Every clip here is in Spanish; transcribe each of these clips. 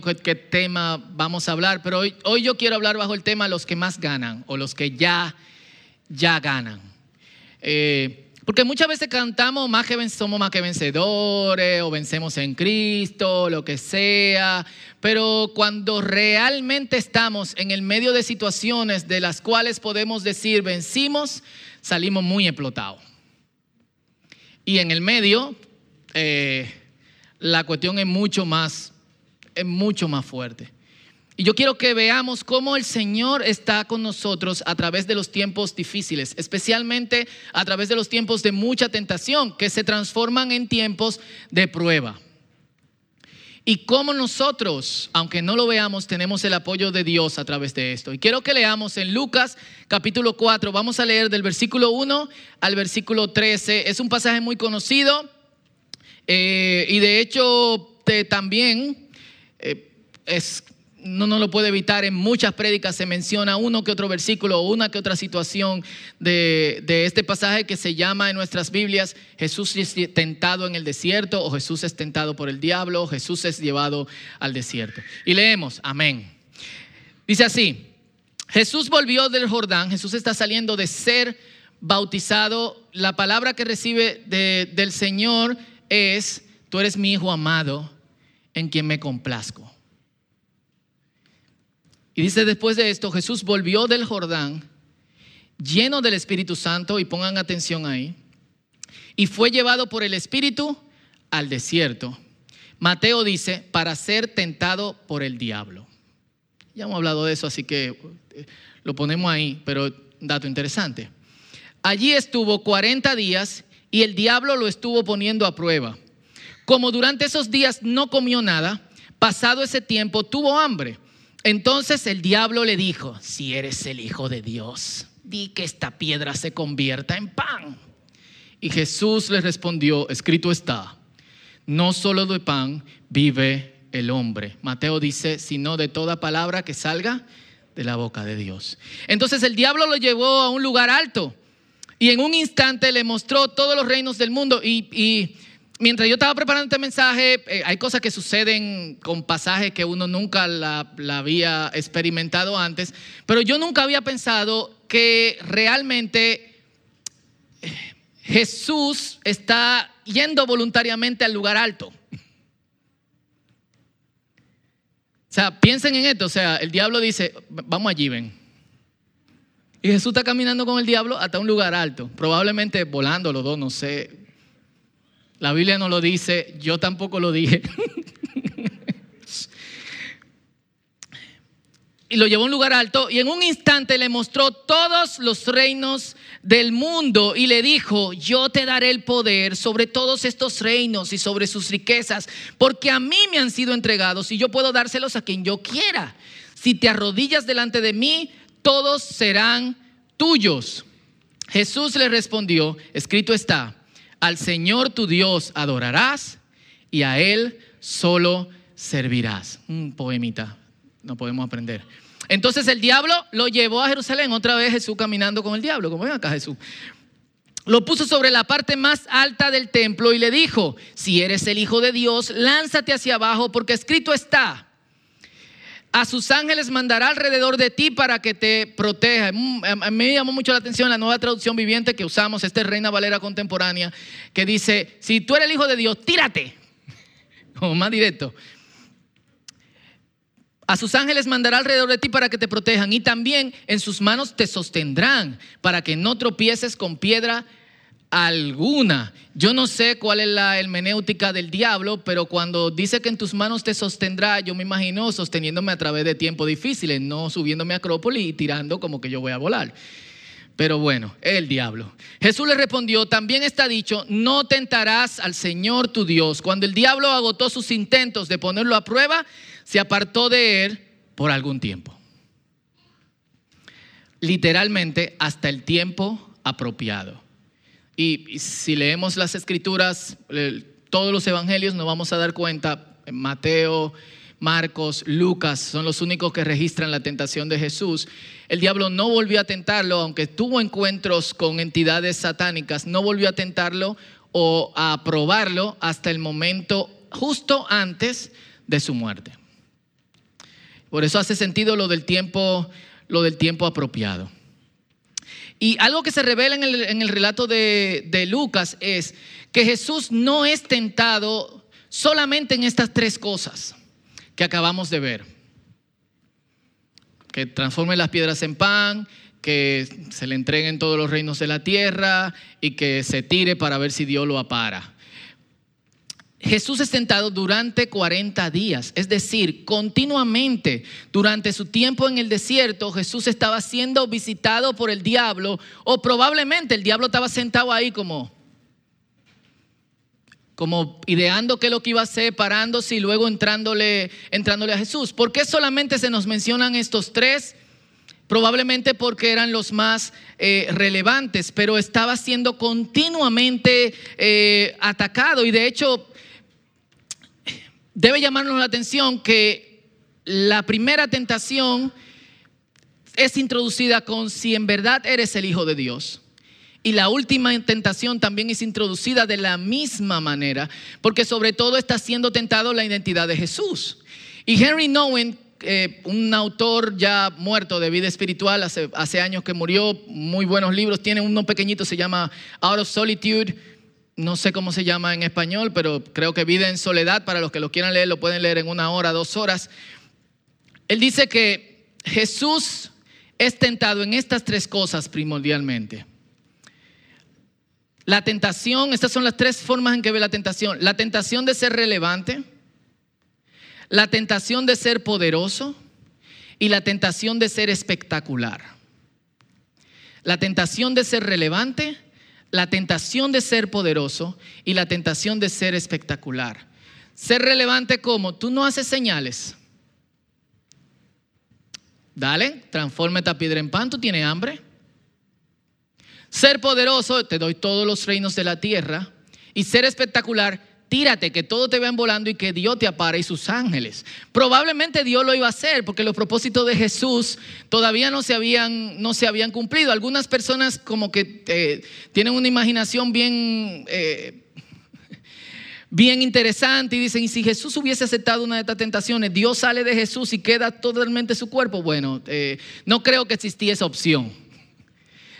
qué, tema vamos a hablar, pero hoy, hoy yo quiero hablar bajo el tema los que más ganan o los que ya, ya ganan. Eh, porque muchas veces cantamos más que somos más que vencedores o vencemos en Cristo, lo que sea, pero cuando realmente estamos en el medio de situaciones de las cuales podemos decir vencimos, salimos muy explotados. Y en el medio, eh, la cuestión es mucho más, es mucho más fuerte. Y yo quiero que veamos cómo el Señor está con nosotros a través de los tiempos difíciles, especialmente a través de los tiempos de mucha tentación, que se transforman en tiempos de prueba. Y cómo nosotros, aunque no lo veamos, tenemos el apoyo de Dios a través de esto. Y quiero que leamos en Lucas capítulo 4, vamos a leer del versículo 1 al versículo 13. Es un pasaje muy conocido eh, y de hecho también eh, no, lo puede evitar, en muchas prédicas se menciona uno que otro versículo o una que otra situación de, este pasaje que se llama en nuestras Biblias Jesús es tentado en el desierto o Jesús es tentado por el diablo o Jesús es llevado al desierto. Y leemos, amén. Dice así, Jesús volvió del Jordán, Jesús está saliendo de ser bautizado, la palabra que recibe de- del Señor es, tú eres mi hijo amado en quien me complazco. Y dice después de esto, Jesús volvió del Jordán lleno del Espíritu Santo, y pongan atención ahí, y fue llevado por el Espíritu al desierto. Mateo dice, para ser tentado por el diablo. Ya hemos hablado de eso, así que eh, lo ponemos ahí, pero dato interesante. Allí estuvo 40 días y el diablo lo estuvo poniendo a prueba. Como durante esos días no comió nada, pasado ese tiempo tuvo hambre. Entonces el diablo le dijo, si eres el Hijo de Dios, di que esta piedra se convierta en pan. Y Jesús le respondió, escrito está, no solo de pan vive el hombre. Mateo dice, sino de toda palabra que salga de la boca de Dios. Entonces el diablo lo llevó a un lugar alto y en un instante le mostró todos los reinos del mundo. Y, y mientras yo estaba preparando este mensaje, eh, hay cosas que suceden con pasajes que uno nunca la, había experimentado antes, pero yo nunca había pensado que realmente eh, Jesús está yendo voluntariamente al lugar alto. O sea, piensen en esto, o sea, el diablo dice, vamos allí, ven. Y Jesús está caminando con el diablo hasta un lugar alto, probablemente volando los dos, no sé. La Biblia no lo dice, yo tampoco lo dije. y lo llevó a un lugar alto y en un instante le mostró todos los reinos del mundo y le dijo, yo te daré el poder sobre todos estos reinos y sobre sus riquezas, porque a mí me han sido entregados y yo puedo dárselos a quien yo quiera. Si te arrodillas delante de mí, todos serán tuyos. Jesús le respondió, escrito está, al Señor tu Dios adorarás y a Él solo servirás. Un poemita, no podemos aprender. Entonces el diablo lo llevó a Jerusalén, otra vez Jesús caminando con el diablo, como ven acá Jesús. Lo puso sobre la parte más alta del templo y le dijo, si eres el Hijo de Dios, lánzate hacia abajo porque escrito está, a sus ángeles mandará alrededor de ti para que te proteja. Mm, A mí me llamó mucho la atención la nueva traducción viviente que usamos, esta es Reina Valera contemporánea, que dice, si tú eres el Hijo de Dios, tírate. Como más directo. A sus ángeles mandará alrededor de ti para que te protejan y también en sus manos te sostendrán para que no tropieces con piedra alguna. Yo no sé cuál es la hermenéutica del diablo, pero cuando dice que en tus manos te sostendrá, yo me imagino sosteniéndome a través de tiempos difíciles, no subiéndome a Acrópolis y tirando como que yo voy a volar. Pero bueno, el diablo. Jesús le respondió, también está dicho, no tentarás al Señor tu Dios. Cuando el diablo agotó sus intentos de ponerlo a prueba, se apartó de él por algún tiempo. Literalmente hasta el tiempo apropiado. Y, si leemos las escrituras, todos los evangelios, nos vamos a dar cuenta, Mateo, Marcos, Lucas son los únicos que registran la tentación de Jesús. El diablo no volvió a tentarlo, aunque tuvo encuentros con entidades satánicas, no volvió a tentarlo o a probarlo hasta el momento justo antes de su muerte. Por eso hace sentido lo del tiempo, lo del tiempo apropiado. Y algo que se revela en el, relato de, de Lucas es que Jesús no es tentado solamente en estas tres cosas que acabamos de ver. Que transforme las piedras en pan, que se le entreguen todos los reinos de la tierra y que se tire para ver si Dios lo apara. Jesús es tentado durante 40 días, es decir, continuamente durante su tiempo en el desierto, Jesús estaba siendo visitado por el diablo o probablemente el diablo estaba sentado ahí como como ideando qué es lo que iba a hacer, parándose y luego entrándole, entrándole a Jesús. ¿Por qué solamente se nos mencionan estos tres? Probablemente porque eran los más eh, relevantes, pero estaba siendo continuamente eh, atacado y de hecho debe llamarnos la atención que la primera tentación es introducida con si en verdad eres el Hijo de Dios. Y la última tentación también es introducida de la misma manera, porque sobre todo está siendo tentado la identidad de Jesús. Y Henry Nowen, eh, un autor ya muerto de vida espiritual, hace, hace años que murió, muy buenos libros, tiene uno pequeñito, se llama Out of Solitude, no sé cómo se llama en español, pero creo que Vida en Soledad, para los que lo quieran leer, lo pueden leer en una hora, dos horas. Él dice que Jesús es tentado en estas tres cosas primordialmente. La tentación, estas son las tres formas en que ve la tentación. La tentación de ser relevante, la tentación de ser poderoso y la tentación de ser espectacular. La tentación de ser relevante, la tentación de ser poderoso y la tentación de ser espectacular. Ser relevante como tú no haces señales. Dale, transforma esta piedra en pan, tú tienes hambre. Ser poderoso, te doy todos los reinos de la tierra. Y ser espectacular, tírate, que todo te vean volando y que Dios te apare y sus ángeles. Probablemente Dios lo iba a hacer porque los propósitos de Jesús todavía no se habían, no se habían cumplido. Algunas personas como que eh, tienen una imaginación bien... Eh, bien interesante y dicen, y si Jesús hubiese aceptado una de estas tentaciones, Dios sale de Jesús y queda totalmente su cuerpo. Bueno, eh, no creo que existía esa opción.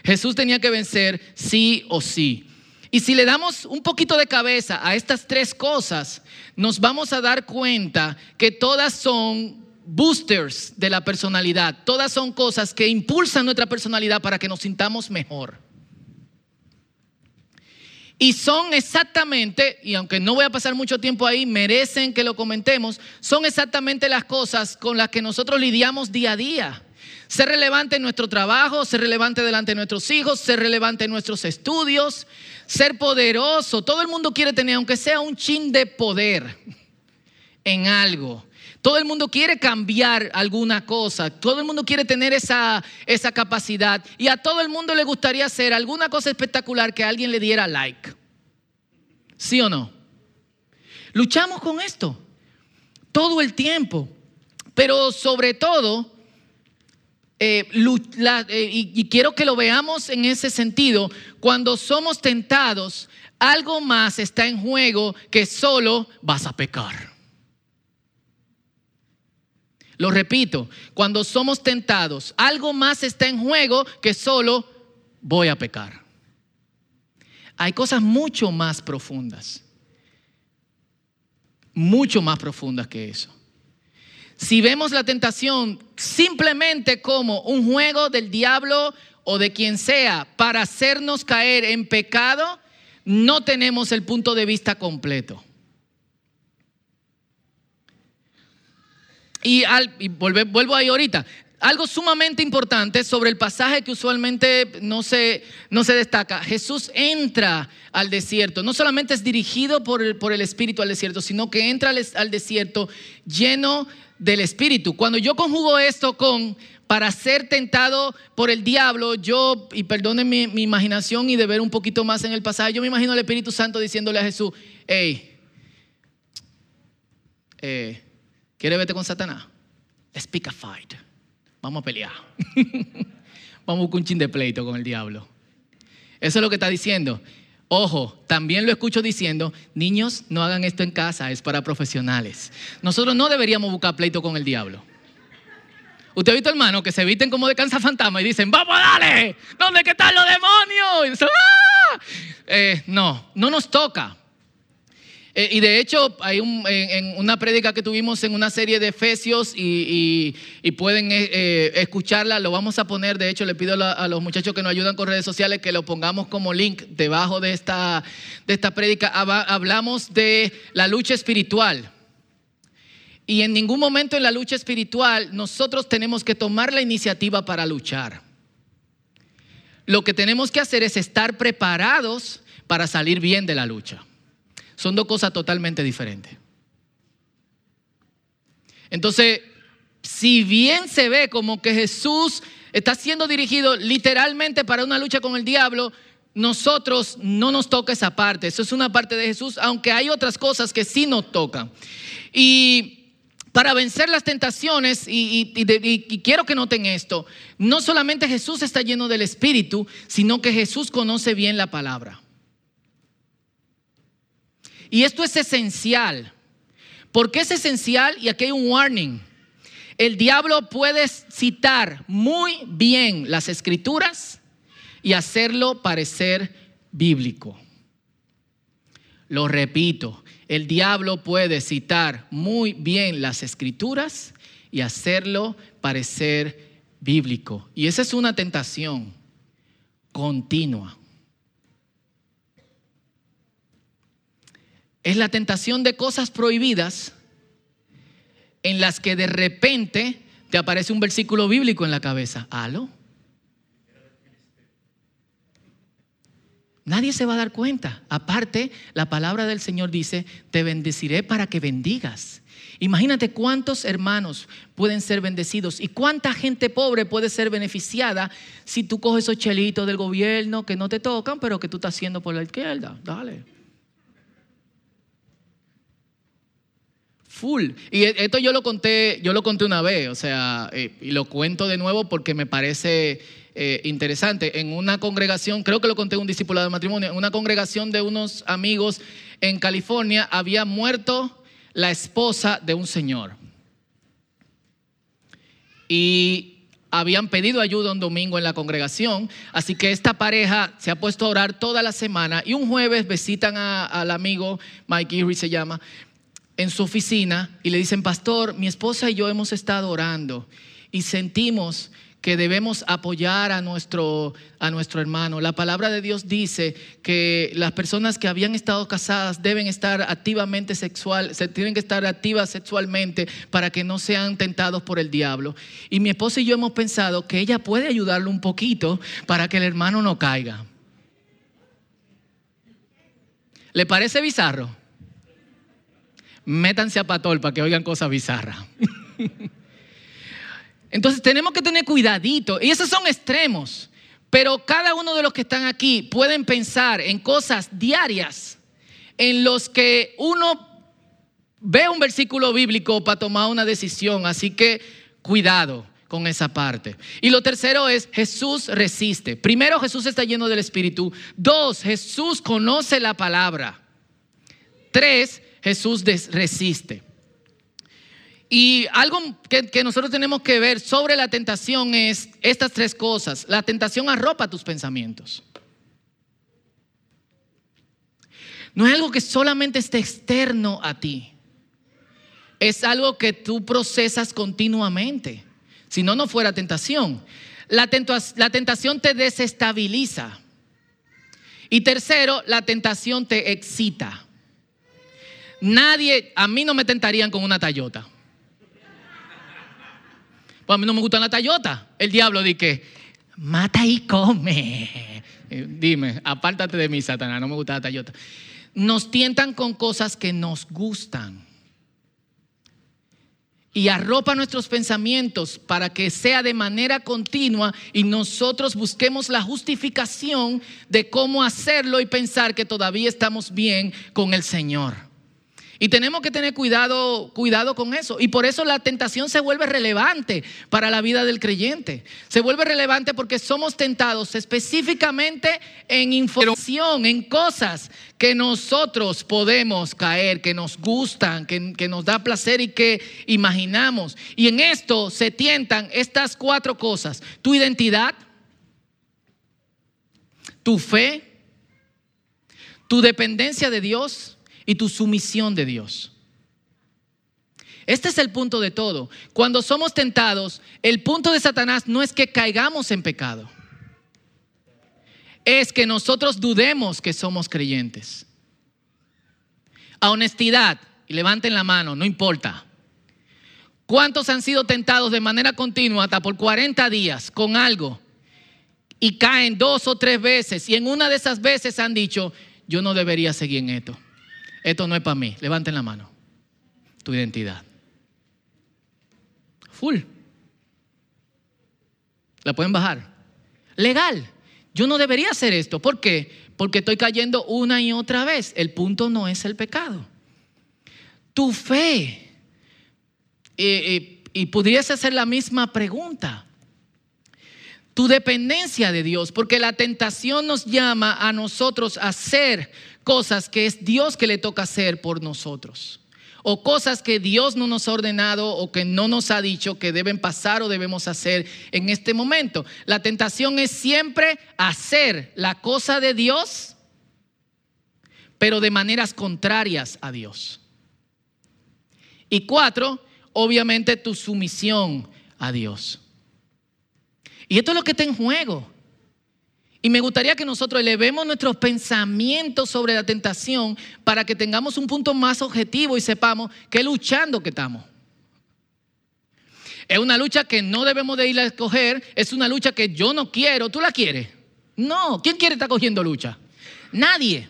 Jesús tenía que vencer sí o sí. Y si le damos un poquito de cabeza a estas tres cosas, nos vamos a dar cuenta que todas son boosters de la personalidad. Todas son cosas que impulsan nuestra personalidad para que nos sintamos mejor. Y son exactamente, y aunque no voy a pasar mucho tiempo ahí, merecen que lo comentemos, son exactamente las cosas con las que nosotros lidiamos día a día. Ser relevante en nuestro trabajo, ser relevante delante de nuestros hijos, ser relevante en nuestros estudios, ser poderoso. Todo el mundo quiere tener, aunque sea un chin de poder en algo. Todo el mundo quiere cambiar alguna cosa. Todo el mundo quiere tener esa, esa capacidad. Y a todo el mundo le gustaría hacer alguna cosa espectacular que alguien le diera like. ¿Sí o no? Luchamos con esto todo el tiempo. Pero sobre todo, eh, eh, y, quiero que lo veamos en ese sentido, cuando somos tentados, algo más está en juego que solo vas a pecar. Lo repito, cuando somos tentados, algo más está en juego que solo voy a pecar. Hay cosas mucho más profundas, mucho más profundas que eso. Si vemos la tentación simplemente como un juego del diablo o de quien sea para hacernos caer en pecado, no tenemos el punto de vista completo. Y, vuelvo ahí ahorita. Algo sumamente importante sobre el pasaje que usualmente no se, no se destaca. Jesús entra al desierto. No solamente es dirigido por el, por el Espíritu al desierto, sino que entra al, al desierto lleno del Espíritu. Cuando yo conjugo esto con para ser tentado por el diablo, yo, y perdonen mi, imaginación y de ver un poquito más en el pasaje, yo me imagino al Espíritu Santo diciéndole a Jesús, hey, eh, ¿quieres verte con Satanás? Let's pick a fight. Vamos a pelear. Vamos a buscar un chin de pleito con el diablo. Eso es lo que está diciendo. Ojo, también lo escucho diciendo, niños, no hagan esto en casa, es para profesionales. Nosotros no deberíamos buscar pleito con el diablo. Usted ha visto hermanos que se visten como de fantasma y dicen, vamos, dale, ¿dónde están los demonios? ¡Ah! Eh, no, no nos toca. Eh, y de hecho, hay una prédica que tuvimos en una serie de Efesios y, pueden eh, escucharla, lo vamos a poner. De hecho, le pido a, los muchachos que nos ayudan con redes sociales que lo pongamos como link debajo de esta, de esta prédica. Hablamos de la lucha espiritual. Y en ningún momento en la lucha espiritual nosotros tenemos que tomar la iniciativa para luchar. Lo que tenemos que hacer es estar preparados para salir bien de la lucha. Son dos cosas totalmente diferentes. Entonces, si bien se ve como que Jesús está siendo dirigido literalmente para una lucha con el diablo, nosotros no nos toca esa parte. Eso es una parte de Jesús, aunque hay otras cosas que sí nos tocan. Y para vencer las tentaciones, y, quiero que noten esto, no solamente Jesús está lleno del Espíritu, sino que Jesús conoce bien la palabra. Y esto es esencial. ¿Por qué es esencial? Y aquí hay un warning. El diablo puede citar muy bien las escrituras y hacerlo parecer bíblico. Lo repito, el diablo puede citar muy bien las escrituras y hacerlo parecer bíblico. Y esa es una tentación continua. Es la tentación de cosas prohibidas en las que de repente te aparece un versículo bíblico en la cabeza. ¿Halo? Nadie se va a dar cuenta. Aparte, la palabra del Señor dice, te bendeciré para que bendigas. Imagínate cuántos hermanos pueden ser bendecidos y cuánta gente pobre puede ser beneficiada si tú coges esos chelitos del gobierno que no te tocan, pero que tú estás haciendo por la izquierda. Dale. Full. Y esto yo lo conté, yo lo conté una vez, o sea, eh, y lo cuento de nuevo porque me parece eh, interesante. En una congregación, creo que lo conté un discipulado de matrimonio, en una congregación de unos amigos en California había muerto la esposa de un señor. Y habían pedido ayuda un domingo en la congregación, así que esta pareja se ha puesto a orar toda la semana y un jueves visitan al amigo, Mike Erie se llama, en su oficina y le dicen, pastor, mi esposa y yo hemos estado orando y sentimos que debemos apoyar a nuestro, a nuestro hermano. La palabra de Dios dice que las personas que habían estado casadas deben estar activamente sexual, se tienen que estar activas sexualmente para que no sean tentados por el diablo. Y mi esposa y yo hemos pensado que ella puede ayudarlo un poquito para que el hermano no caiga. ¿Le parece bizarro? Métanse a Patol para que oigan cosas bizarras. Entonces tenemos que tener cuidadito. Y esos son extremos. Pero cada uno de los que están aquí pueden pensar en cosas diarias en los que uno ve un versículo bíblico para tomar una decisión. Así que cuidado con esa parte. Y lo tercero es Jesús resiste. Primero, Jesús está lleno del Espíritu. Dos, Jesús conoce la palabra. Tres, Jesús resiste. Y algo que, nosotros tenemos que ver sobre la tentación es estas tres cosas. La tentación arropa tus pensamientos. No es algo que solamente esté externo a ti. Es algo que tú procesas continuamente. Si no, no fuera tentación. La, tentación te desestabiliza. Y tercero, la tentación te excita. Nadie, a mí no me tentarían con una Toyota. Pues a mí no me gusta la Tayota. El diablo dice mata y come. Eh, dime, apártate de mí, Satanás, no me gusta la Tayota. Nos tientan con cosas que nos gustan. Y arropa nuestros pensamientos para que sea de manera continua y nosotros busquemos la justificación de cómo hacerlo y pensar que todavía estamos bien con el Señor. Y tenemos que tener cuidado, cuidado con eso. Y por eso la tentación se vuelve relevante para la vida del creyente. Se vuelve relevante porque somos tentados específicamente en información, en cosas que nosotros podemos caer, que nos gustan, que, que nos da placer y que imaginamos. Y en esto se tientan estas cuatro cosas. Tu identidad, tu fe, tu dependencia de Dios y tu sumisión de Dios. Este es el punto de todo. Cuando somos tentados, el punto de Satanás no es que caigamos en pecado. Es que nosotros dudemos que somos creyentes. A honestidad, y levanten la mano, no importa. ¿Cuántos han sido tentados de manera continua hasta por 40 días con algo y caen dos o tres veces y en una de esas veces han dicho, yo no debería seguir en esto? Esto no es para mí. Levanten la mano. Tu identidad. Full. La pueden bajar. Legal. Yo no debería hacer esto. ¿Por qué? Porque estoy cayendo una y otra vez. El punto no es el pecado. Tu fe. y pudiese hacer la misma pregunta. Tu dependencia de Dios, porque la tentación nos llama a nosotros a hacer cosas que es Dios que le toca hacer por nosotros. O cosas que Dios no nos ha ordenado o que no nos ha dicho que deben pasar o debemos hacer en este momento. La tentación es siempre hacer la cosa de Dios, pero de maneras contrarias a Dios. Y cuatro, obviamente tu sumisión a Dios. Y esto es lo que está en juego. Y me gustaría que nosotros elevemos nuestros pensamientos sobre la tentación para que tengamos un punto más objetivo y sepamos que luchando que estamos. Es una lucha que no debemos de ir a escoger, es una lucha que yo no quiero, ¿tú la quieres? No, ¿quién quiere estar cogiendo lucha? Nadie.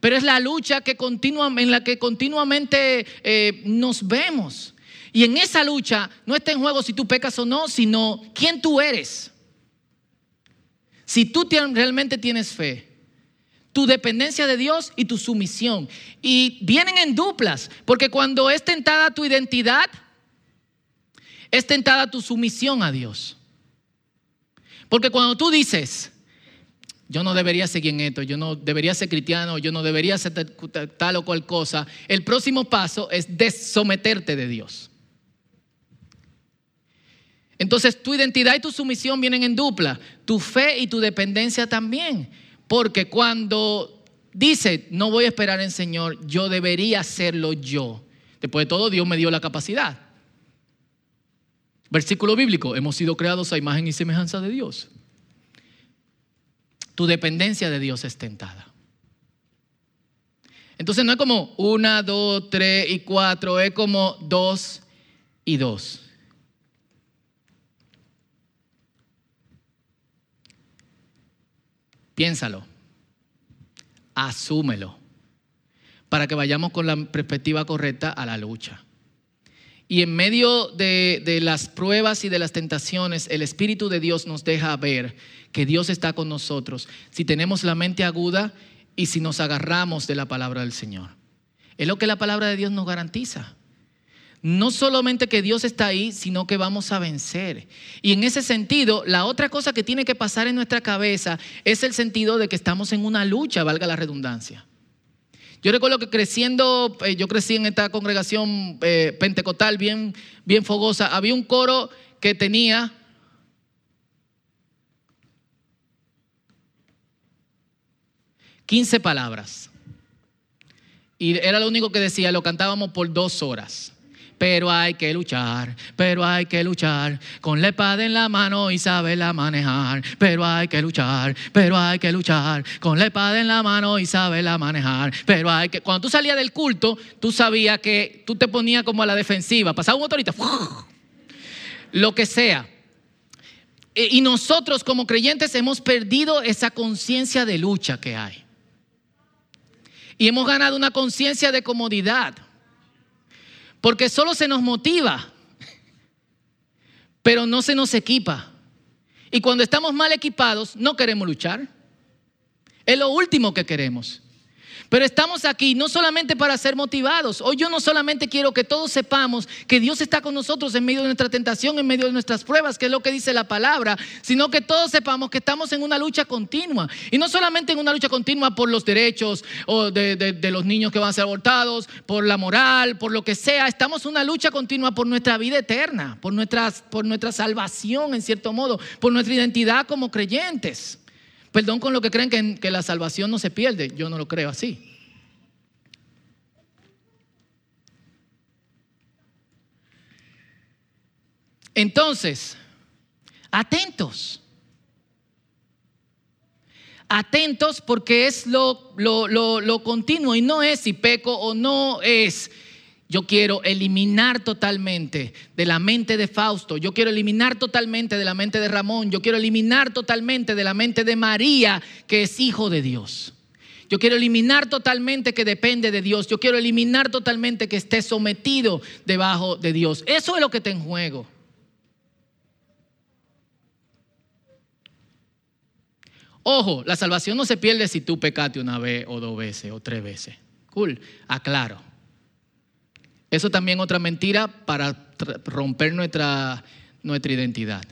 Pero es la lucha que en la que continuamente eh, nos vemos. Y en esa lucha no está en juego si tú pecas o no, sino quién tú eres. Si tú realmente tienes fe, tu dependencia de Dios y tu sumisión. Y vienen en duplas, porque cuando es tentada tu identidad, es tentada tu sumisión a Dios. Porque cuando tú dices, yo no debería seguir en esto, yo no debería ser cristiano, yo no debería hacer tal o cual cosa, el próximo paso es desometerte de Dios. Entonces tu identidad y tu sumisión vienen en dupla, tu fe y tu dependencia también. Porque cuando dice, no voy a esperar en Señor, yo debería hacerlo yo. Después de todo, Dios me dio la capacidad. Versículo bíblico, hemos sido creados a imagen y semejanza de Dios. Tu dependencia de Dios es tentada. Entonces no es como una, dos, tres y cuatro, es como dos y dos. Piénsalo. Asúmelo. Para que vayamos con la perspectiva correcta a la lucha. Y en medio de, de, las pruebas y de las tentaciones, el Espíritu de Dios nos deja ver que Dios está con nosotros si tenemos la mente aguda y si nos agarramos de la palabra del Señor. Es lo que la palabra de Dios nos garantiza no solamente que Dios está ahí, sino que vamos a vencer. Y en ese sentido, la otra cosa que tiene que pasar en nuestra cabeza es el sentido de que estamos en una lucha, valga la redundancia. Yo recuerdo que creciendo, eh, yo crecí en esta congregación eh, pentecostal bien, bien fogosa, había un coro que tenía Quince palabras. Y era lo único que decía, lo cantábamos por dos horas pero hay que luchar, pero hay que luchar, con la espada en la mano y saberla manejar, pero hay que luchar, pero hay que luchar, con la espada en la mano y saberla manejar, pero hay que, cuando tú salías del culto, tú sabías que tú te ponías como a la defensiva, pasaba un motorista, lo que sea. E, y nosotros como creyentes hemos perdido esa conciencia de lucha que hay. Y hemos ganado una conciencia de comodidad. Porque solo se nos motiva, pero no se nos equipa. Y cuando estamos mal equipados, no queremos luchar. Es lo último que queremos. Pero estamos aquí no solamente para ser motivados. Hoy yo no solamente quiero que todos sepamos que Dios está con nosotros en medio de nuestra tentación, en medio de nuestras pruebas, que es lo que dice la palabra, sino que todos sepamos que estamos en una lucha continua. Y no solamente en una lucha continua por los derechos o de, los niños que van a ser abortados, por la moral, por lo que sea. Estamos en una lucha continua por nuestra vida eterna, por, por nuestra salvación en cierto modo, por nuestra identidad como creyentes. Perdón con lo que creen que, la salvación no se pierde. Yo no lo creo así. Entonces, atentos. Atentos porque es lo, lo, lo, lo, continuo y no es si peco o no es yo quiero eliminar totalmente de la mente de Fausto, yo quiero eliminar totalmente de la mente de Ramón, yo quiero eliminar totalmente de la mente de María, que es hijo de Dios. Yo quiero eliminar totalmente que depende de Dios. Yo quiero eliminar totalmente que esté sometido debajo de Dios. Eso es lo que te en juego. Ojo, la salvación no se pierde si tú pecaste una vez o dos veces o tres veces. Cool, aclaro. Eso también otra mentira para romper nuestra, nuestra identidad.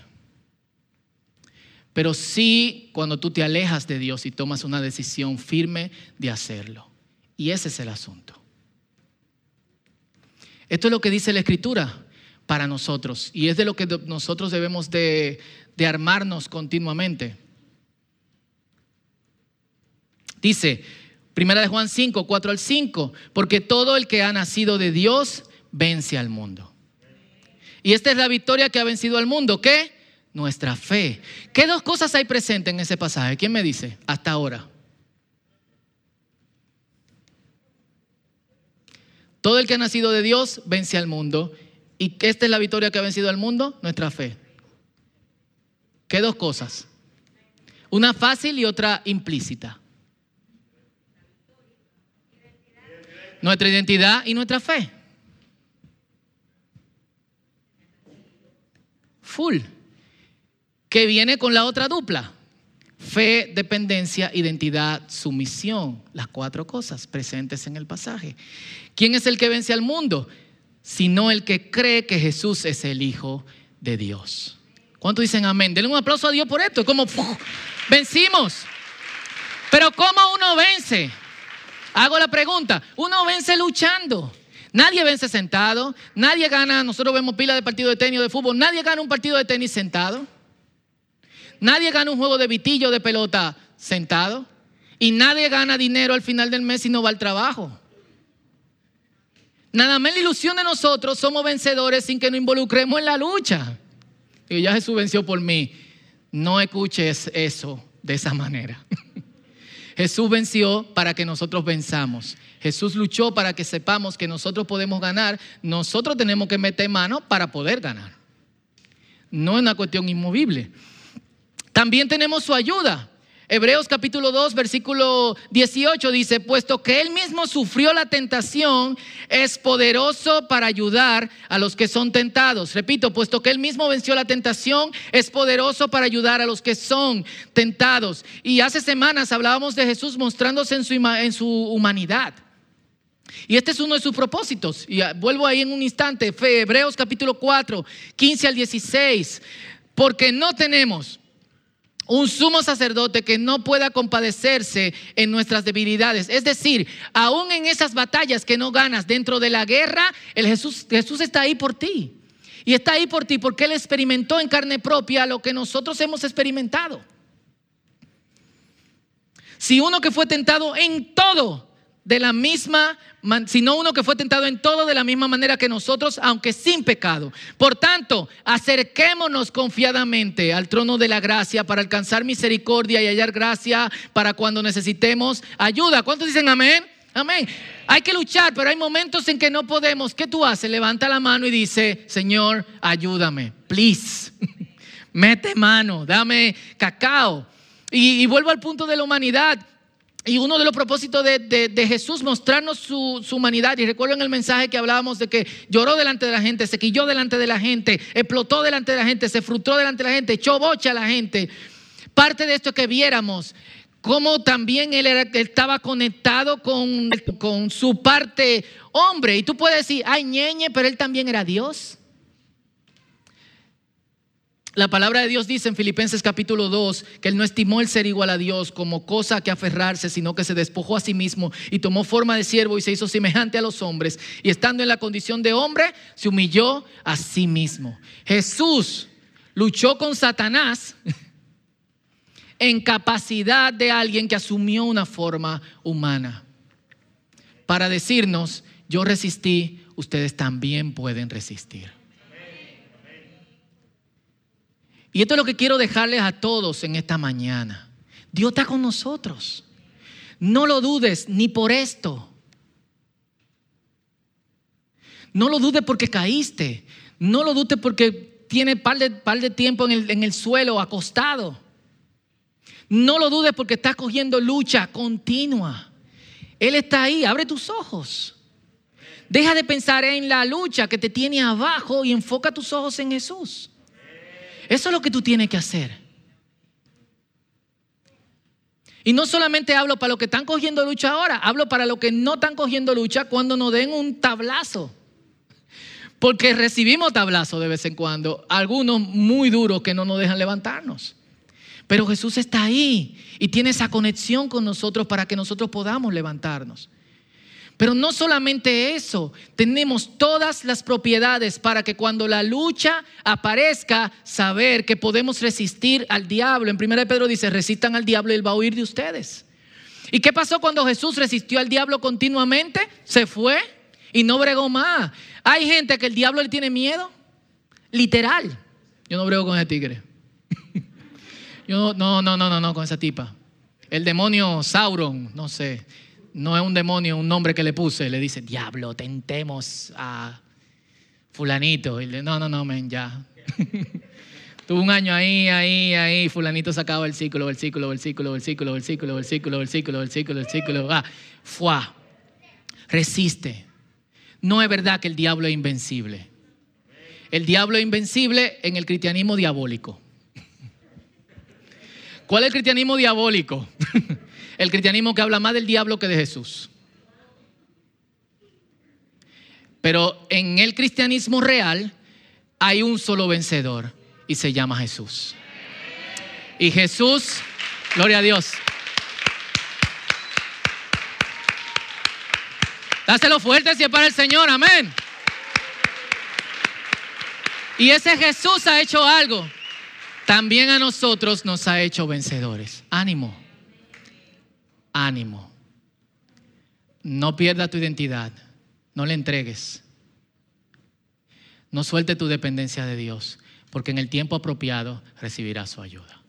Pero sí cuando tú te alejas de Dios y tomas una decisión firme de hacerlo. Y ese es el asunto. Esto es lo que dice la Escritura para nosotros y es de lo que nosotros debemos de, de armarnos continuamente. Dice, Primera de Juan 5, 4 al 5, porque todo el que ha nacido de Dios vence al mundo. Y esta es la victoria que ha vencido al mundo. ¿Qué? Nuestra fe. ¿Qué dos cosas hay presentes en ese pasaje? ¿Quién me dice? Hasta ahora. Todo el que ha nacido de Dios vence al mundo. ¿Y esta es la victoria que ha vencido al mundo? Nuestra fe. ¿Qué dos cosas? Una fácil y otra implícita. Nuestra identidad y nuestra fe. Full. Que viene con la otra dupla. Fe, dependencia, identidad, sumisión. Las cuatro cosas presentes en el pasaje. ¿Quién es el que vence al mundo? Sino el que cree que Jesús es el Hijo de Dios. ¿Cuántos dicen amén? Denle un aplauso a Dios por esto. Es como, vencimos. Pero ¿cómo uno vence? Hago la pregunta, uno vence luchando. Nadie vence sentado, nadie gana, nosotros vemos pila de partido de tenis o de fútbol, nadie gana un partido de tenis sentado. Nadie gana un juego de vitillo de pelota sentado. Y nadie gana dinero al final del mes si no va al trabajo. Nada más la ilusión de nosotros somos vencedores sin que nos involucremos en la lucha. Y ya Jesús venció por mí. No escuches eso de esa manera. Jesús venció para que nosotros venzamos. Jesús luchó para que sepamos que nosotros podemos ganar. Nosotros tenemos que meter mano para poder ganar. No es una cuestión inmovible. También tenemos su ayuda. Hebreos capítulo 2, versículo 18 dice, puesto que él mismo sufrió la tentación, es poderoso para ayudar a los que son tentados. Repito, puesto que él mismo venció la tentación, es poderoso para ayudar a los que son tentados. Y hace semanas hablábamos de Jesús mostrándose en su, en su humanidad. Y este es uno de sus propósitos. Y vuelvo ahí en un instante. Hebreos capítulo 4, 15 al 16. Porque no tenemos un sumo sacerdote que no pueda compadecerse en nuestras debilidades. Es decir, aún en esas batallas que no ganas dentro de la guerra, el Jesús, Jesús está ahí por ti. Y está ahí por ti porque Él experimentó en carne propia lo que nosotros hemos experimentado. Si uno que fue tentado en todo de la misma, sino uno que fue tentado en todo de la misma manera que nosotros, aunque sin pecado. Por tanto, acerquémonos confiadamente al trono de la gracia para alcanzar misericordia y hallar gracia para cuando necesitemos ayuda. ¿Cuántos dicen amén? Amén. Hay que luchar, pero hay momentos en que no podemos. ¿Qué tú haces? Levanta la mano y dice, Señor, ayúdame, please. Mete mano, dame cacao. Y, y vuelvo al punto de la humanidad. Y uno de los propósitos de, Jesús, mostrarnos su, humanidad. Y recuerden el mensaje que hablábamos de que lloró delante de la gente, se quilló delante de la gente, explotó delante de la gente, se frustró delante de la gente, echó bocha a la gente. Parte de esto es que viéramos cómo también él, estaba conectado con, con su parte hombre. Y tú puedes decir, ay, ñeñe, pero él también era Dios. La palabra de Dios dice en Filipenses capítulo 2 que Él no estimó el ser igual a Dios como cosa que aferrarse, sino que se despojó a sí mismo y tomó forma de siervo y se hizo semejante a los hombres. Y estando en la condición de hombre, se humilló a sí mismo. Jesús luchó con Satanás en capacidad de alguien que asumió una forma humana para decirnos, yo resistí, ustedes también pueden resistir. Y esto es lo que quiero dejarles a todos en esta mañana. Dios está con nosotros. No lo dudes ni por esto. No lo dudes porque caíste. No lo dudes porque tiene par de, par de tiempo en el, en el suelo acostado. No lo dudes porque estás cogiendo lucha continua. Él está ahí. Abre tus ojos. Deja de pensar en la lucha que te tiene abajo y enfoca tus ojos en Jesús. Eso es lo que tú tienes que hacer. Y no solamente hablo para los que están cogiendo lucha ahora, hablo para los que no están cogiendo lucha cuando nos den un tablazo. Porque recibimos tablazos de vez en cuando, algunos muy duros que no nos dejan levantarnos. Pero Jesús está ahí y tiene esa conexión con nosotros para que nosotros podamos levantarnos. Pero no solamente eso, tenemos todas las propiedades para que cuando la lucha aparezca, saber que podemos resistir al diablo. En 1 Pedro dice, resistan al diablo y él va a huir de ustedes. ¿Y qué pasó cuando Jesús resistió al diablo continuamente? Se fue y no bregó más. Hay gente que el diablo le tiene miedo, literal. Yo no brego con ese tigre. No, no, no, no, no, con esa tipa. El demonio Sauron, no sé no es un demonio, un nombre que le puse, le dice, diablo, tentemos a fulanito. Y le, no, no, no, men, ya. Tuvo un año ahí, ahí, ahí, fulanito sacaba el círculo, el círculo, el círculo, el círculo, el círculo, el círculo, el círculo, el círculo, el círculo, ah, fuá. Resiste. No es verdad que el diablo es invencible. El diablo es invencible en el cristianismo diabólico. ¿Cuál es el cristianismo diabólico? El cristianismo que habla más del diablo que de Jesús. Pero en el cristianismo real hay un solo vencedor y se llama Jesús. Y Jesús, gloria a Dios. Dáselo fuerte si es para el Señor, amén. Y ese Jesús ha hecho algo. También a nosotros nos ha hecho vencedores. Ánimo ánimo. No pierda tu identidad. No le entregues. No suelte tu dependencia de Dios, porque en el tiempo apropiado recibirás su ayuda.